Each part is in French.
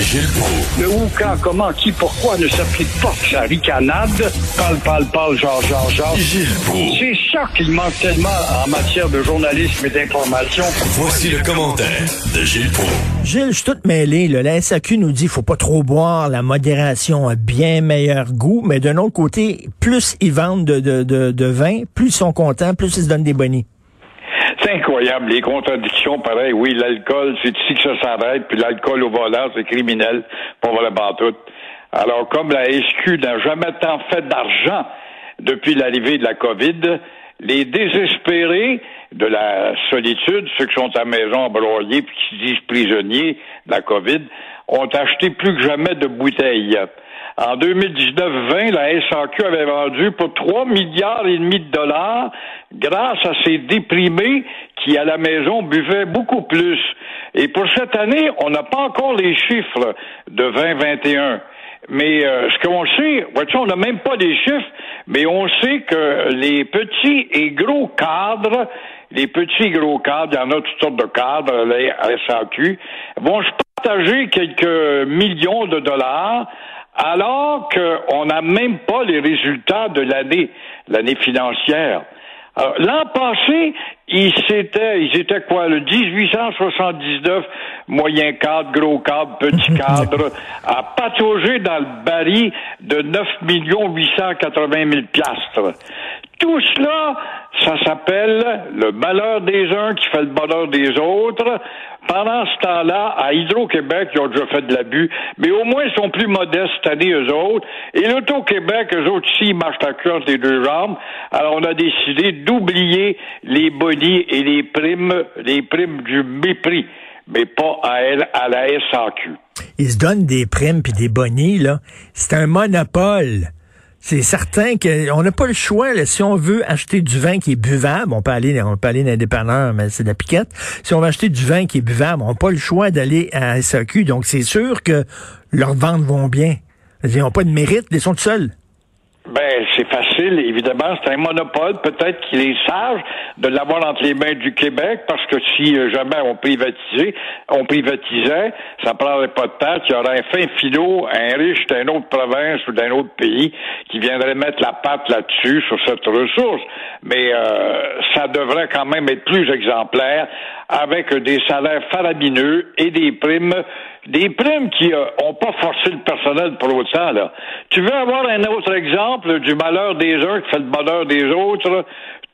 Gilles Proulx. Le où, quand, comment, qui, pourquoi ne s'applique pas que sa ricanade? Parle, parle, parle, genre, genre, genre. Gilles Proulx. C'est ça qu'il manque tellement en matière de journalisme et d'information. Voici le commentaire de Gilles Proulx. Gilles, je suis toute mêlée. Là. La SAQ nous dit faut pas trop boire, la modération a bien meilleur goût, mais d'un autre côté, plus ils vendent de, de, de, de vin, plus ils sont contents, plus ils se donnent des bonnies. Incroyable, les contradictions, pareil. Oui, l'alcool, c'est ici que ça s'arrête, puis l'alcool au volant, c'est criminel, pour vraiment tout. Alors, comme la SQ n'a jamais tant fait d'argent depuis l'arrivée de la COVID, les désespérés de la solitude, ceux qui sont à la maison broyés puis qui se disent prisonniers de la COVID, ont acheté plus que jamais de bouteilles. En 2019-20, la SAQ avait vendu pour 3 milliards et demi de dollars grâce à ces déprimés qui, à la maison, buvaient beaucoup plus. Et pour cette année, on n'a pas encore les chiffres de 2021. Mais euh, ce qu'on sait, on n'a même pas les chiffres, mais on sait que les petits et gros cadres, les petits et gros cadres, il y en a toutes sortes de cadres, la SAQ, vont partager quelques millions de dollars alors qu'on n'a même pas les résultats de l'année, l'année financière. L'an passé, ils étaient, ils étaient quoi, le 1879, moyen cadre, gros cadre, petit cadre, à patauger dans le baril de 9 880 000 piastres. Tout cela, ça s'appelle le malheur des uns qui fait le bonheur des autres. Pendant ce temps-là, à Hydro-Québec, ils ont déjà fait de l'abus, mais au moins ils sont plus modestes cette année, eux autres. Et l'Auto-Québec, eux autres ici, ils marchent à cœur des deux jambes. Alors on a décidé d'oublier les bonnies et les primes, les primes du mépris, mais pas à elle, à la SAQ. Ils se donnent des primes puis des bonnies, là. C'est un monopole. C'est certain qu'on n'a pas le choix. Là. Si on veut acheter du vin qui est buvable, on peut aller, on peut aller dans mais c'est de la piquette. Si on veut acheter du vin qui est buvable, on n'a pas le choix d'aller à SAQ. Donc, c'est sûr que leurs ventes vont bien. Ils n'ont pas de mérite, ils sont seuls. Ben, c'est évidemment, c'est un monopole. Peut-être qu'il est sage de l'avoir entre les mains du Québec, parce que si euh, jamais on privatisait, on privatisait, ça prendrait pas de temps, il y aurait un fin filot, un riche d'une autre province ou d'un autre pays qui viendrait mettre la patte là-dessus, sur cette ressource. Mais euh, ça devrait quand même être plus exemplaire, avec des salaires faramineux et des primes des primes qui n'ont pas forcé le personnel pour autant, là. Tu veux avoir un autre exemple du malheur des uns qui fait le bonheur des autres?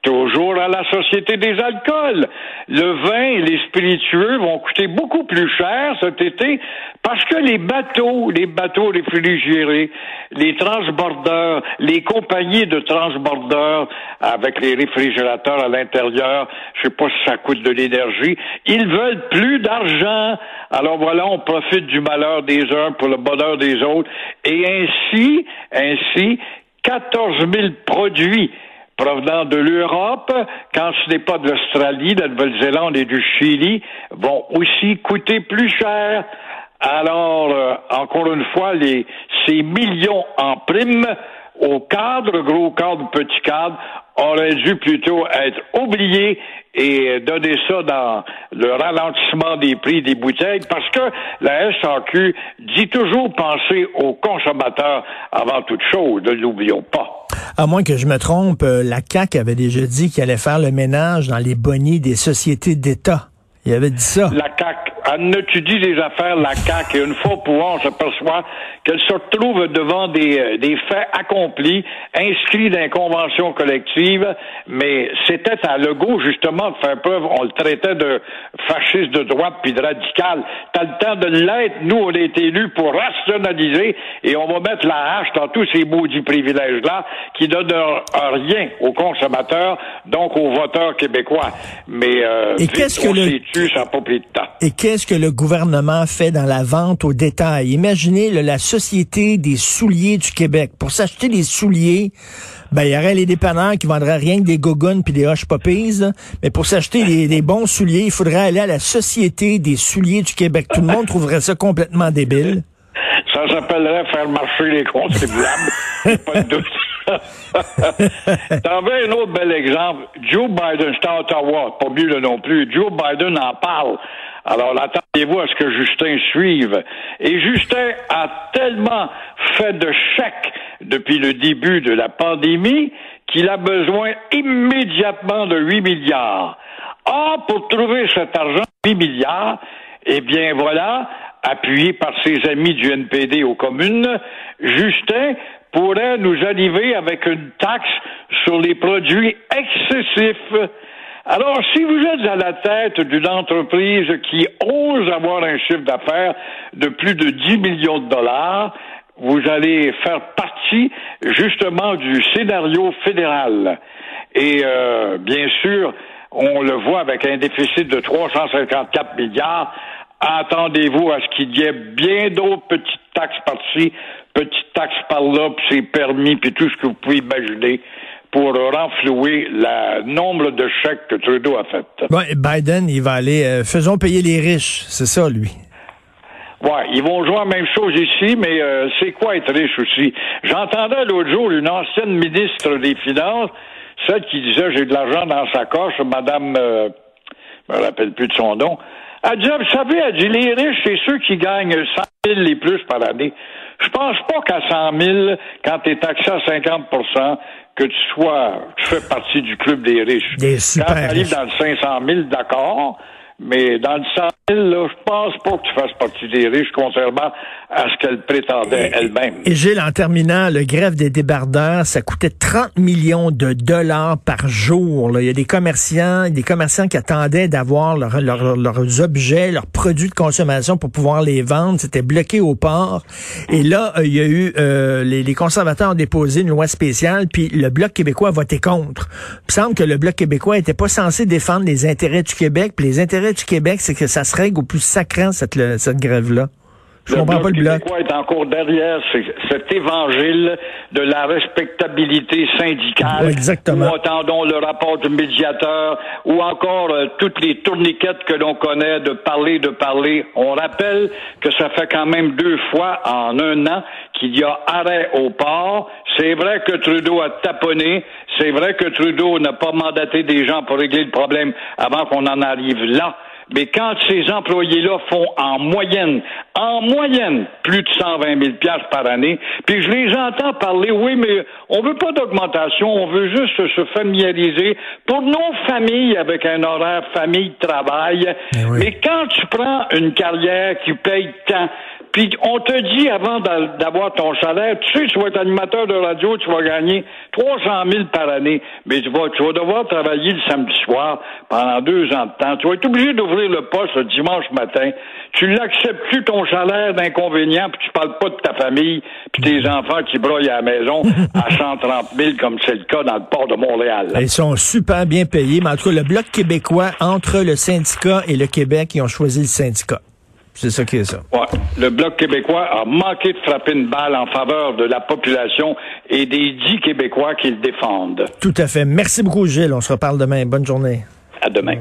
Toujours à la Société des alcools. Le vin et les spiritueux vont coûter beaucoup plus cher cet été parce que les bateaux, les bateaux réfrigérés, les transbordeurs, les compagnies de transbordeurs avec les réfrigérateurs à l'intérieur, je sais pas si ça coûte de l'énergie, ils veulent plus d'argent. Alors voilà, on profite du malheur des uns pour le bonheur des autres et ainsi, ainsi, 14 000 produits provenant de l'Europe, quand ce n'est pas de l'Australie, de la Nouvelle-Zélande et du Chili, vont aussi coûter plus cher. Alors, euh, encore une fois, ces millions en primes au cadre, gros cadre, petit cadre, auraient dû plutôt être oubliés et donner ça dans le ralentissement des prix des bouteilles parce que la SAQ dit toujours penser aux consommateurs avant toute chose, ne l'oublions pas. À moins que je me trompe, euh, la CAQ avait déjà dit qu'elle allait faire le ménage dans les bonnies des sociétés d'État. Il avait dit ça. Elle étudie des affaires, la CAQ, et une fois pour pouvoir, on s'aperçoit qu'elle se retrouve devant des, euh, des faits accomplis, inscrits dans une convention collective, mais c'était à Legault, justement, de faire preuve, on le traitait de fasciste de droite puis de radical. T'as le temps de l'être, nous, on est élus pour rationaliser, et on va mettre la hache dans tous ces maudits privilèges-là, qui donnent rien aux consommateurs, donc aux voteurs québécois. Mais, euh, et qu'est-ce que le... ça n'a pas pris de temps. Et qu'est-ce que le gouvernement fait dans la vente au détail? Imaginez la Société des souliers du Québec. Pour s'acheter des souliers, ben, il y aurait les dépanneurs qui vendraient rien que des gogoons puis des hush puppies. Mais pour s'acheter des, bons souliers, il faudrait aller à la Société des souliers du Québec. Tout le monde trouverait ça complètement débile. Ça s'appellerait faire marcher les contribuables. pas de doute. T'en veux un autre bel exemple? Joe Biden, c'est à Ottawa, pas mieux non plus. Joe Biden en parle Alors, attendez-vous à ce que Justin suive. Et Justin a tellement fait de chèques depuis le début de la pandémie qu'il a besoin immédiatement de 8 milliards. Ah, pour trouver cet argent, 8 milliards, eh bien voilà, appuyé par ses amis du NPD aux communes, Justin pourrait nous arriver avec une taxe sur les produits excessifs. Alors, si vous êtes à la tête d'une entreprise qui ose avoir un chiffre d'affaires de plus de 10 millions de dollars, vous allez faire partie justement du scénario fédéral. Et euh, bien sûr, on le voit avec un déficit de 354 milliards. Attendez-vous à ce qu'il y ait bien d'autres petites taxes par-ci, petites taxes par-là, puis c'est permis, puis tout ce que vous pouvez imaginer pour renflouer le nombre de chèques que Trudeau a fait. Bon, Biden, il va aller, euh, faisons payer les riches, c'est ça, lui. Ouais, ils vont jouer la même chose ici, mais euh, c'est quoi être riche aussi? J'entendais l'autre jour une ancienne ministre des Finances, celle qui disait j'ai de l'argent dans sa coche, Madame, euh, je me rappelle plus de son nom. Elle dit, vous savez, elle dit, les riches, c'est ceux qui gagnent 100 000 les plus par année. Je pense pas qu'à 100 000, quand tu es taxé à 50% que tu sois, tu fais partie du club des riches. Des super quand tu arrives dans le 500 000, d'accord, mais dans le 100 000, là, je pense pas que tu fasses partie des riches, contrairement à ce qu'elle prétendait elle-même. Et Gilles, en terminant, le grève des débardeurs, ça coûtait 30 millions de dollars par jour. là. Il y a des commerçants, des commerçants qui attendaient d'avoir leur- leur- leurs objets, leurs produits de consommation pour pouvoir les vendre. C'était bloqué au port. Et là, euh, il y a eu euh, les, les conservateurs ont déposé une loi spéciale, puis le Bloc québécois a voté contre. Il me semble que le Bloc québécois était pas censé défendre les intérêts du Québec. Puis les intérêts du Québec, c'est que ça se règle au plus sacrant cette, cette grève-là. Je comprends pas le Bloc. québécois est encore derrière cet évangile de la respectabilité syndicale. Exactement. Nous attendons le rapport du médiateur? Ou encore euh, toutes les tourniquettes que l'on connaît de parler, de parler. On rappelle que ça fait quand même deux fois en un an qu'il y a arrêt au port. C'est vrai que Trudeau a taponné. C'est vrai que Trudeau n'a pas mandaté des gens pour régler le problème avant qu'on en arrive là. Mais quand ces employés-là font en moyenne, en moyenne, plus de 120 000 piastres par année, puis je les entends parler, oui, mais on veut pas d'augmentation, on veut juste se familiariser pour nos familles avec un horaire famille-travail. Oui. Mais quand tu prends une carrière qui paye tant, puis on te dit avant d'a- d'avoir ton salaire, tu sais, tu vas être animateur de radio, tu vas gagner 300 000 par année, mais tu vas, tu vas devoir travailler le samedi soir pendant deux ans de temps. Tu vas être obligé d'ouvrir le poste le dimanche matin. Tu l'acceptes plus ton salaire d'inconvénient, puis tu parles pas de ta famille, puis tes enfants qui broyent à la maison à 130 000 comme c'est le cas dans le port de Montréal. Ils sont super bien payés, mais en tout cas, le Bloc québécois, entre le syndicat et le Québec, ils ont choisi le syndicat. C'est ça qui est ça. Ouais. Le Bloc québécois a manqué de frapper une balle en faveur de la population et des dix Québécois qui le défendent. Tout à fait. Merci beaucoup, Gilles. On se reparle demain. Bonne journée. À demain.